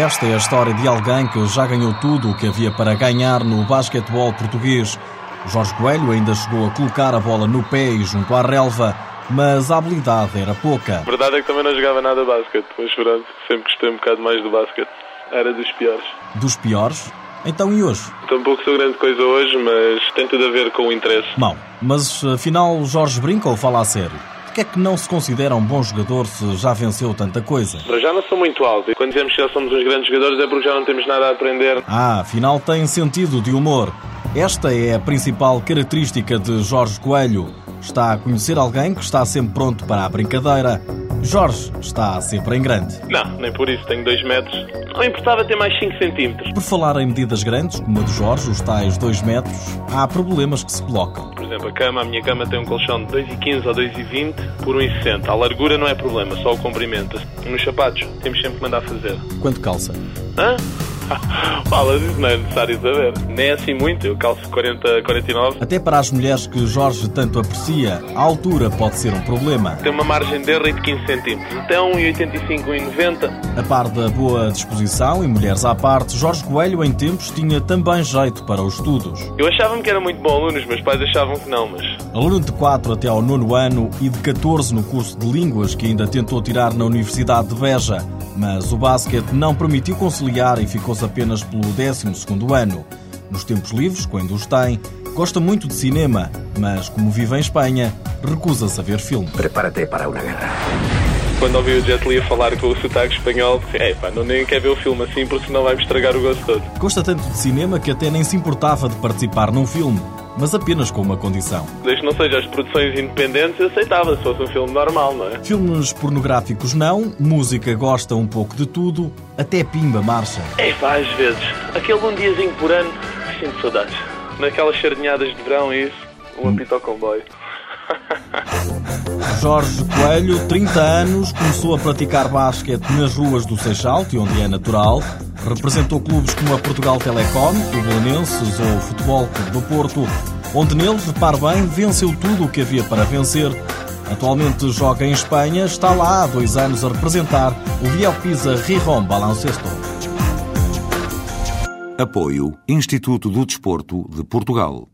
Esta é a história de alguém que já ganhou tudo o que havia para ganhar no basquetebol português. Jorge Coelho ainda chegou a colocar a bola no pé e junto à relva, mas a habilidade era pouca. A verdade é que também não jogava nada basquete, mas pronto, sempre gostei um bocado mais do basquete. Era dos piores. Dos piores? Então e hoje? Tampouco sou grande coisa hoje, mas tem tudo a ver com o interesse. Não, mas afinal Jorge brinca ou fala a sério? Porquê é que não se considera um bom jogador se já venceu tanta coisa? Para já não sou muito alto e quando dizemos que já somos uns grandes jogadores é porque já não temos nada a aprender. Ah, afinal tem sentido de humor. Esta é a principal característica de Jorge Coelho. Está a conhecer alguém que está sempre pronto para a brincadeira. Jorge está sempre em grande. Não, nem por isso, tenho 2 metros. Não importava ter mais 5 centímetros. Por falar em medidas grandes, como a de Jorge, os tais 2 metros, há problemas que se colocam. Por exemplo, a cama, a minha cama tem um colchão de 2,15 ou 2,20 por 1,60. A largura não é problema, só o comprimento. Nos sapatos, temos sempre que mandar fazer. Quanto calça? Hã? Fala disso, não é necessário saber. Nem é assim muito, eu calço 40, 49. Até para as mulheres que Jorge tanto aprecia, a altura pode ser um problema. Tem uma margem de erro de 15 centímetros. Então, 1,85, 1,90. A par da boa disposição e mulheres à parte, Jorge Coelho em tempos tinha também jeito para os estudos. Eu achava-me que era muito bom aluno, os meus pais achavam que não, mas... Aluno de 4 até ao nono ano e de 14 no curso de Línguas que ainda tentou tirar na Universidade de Beja, mas o basquete não permitiu conciliar e apenas pelo 12º ano. Nos tempos livres, quando os tem, gosta muito de cinema, mas como vive em Espanha, recusa-se a ver filme. Prepárate para uma guerra. Quando ouvi o Jet Li a falar com o sotaque espanhol, disse, é pá, não nem quer ver o filme assim porque senão vai-me estragar o gosto todo. Gosta tanto de cinema que até nem se importava de participar num filme, mas apenas com uma condição. Desde que não seja as produções independentes, aceitava se fosse um filme normal, não é? Filmes pornográficos não, música gosta um pouco de tudo, até pimba marcha. É pá, às vezes. Aquele um diazinho por ano, sinto saudades. Naquelas sardinhadas de verão e isso, um apito ao comboio. Jorge Coelho, 30 anos, começou a praticar basquete nas ruas do Seixal, de onde é natural. Representou clubes como a Portugal Telecom, o Belenenses ou o Futebol Clube do Porto, onde nele, repare bem, venceu tudo o que havia para vencer. Atualmente joga em Espanha, está lá há dois anos a representar o Viel Pisa Rijon Baloncesto. Apoio Instituto do Desporto de Portugal.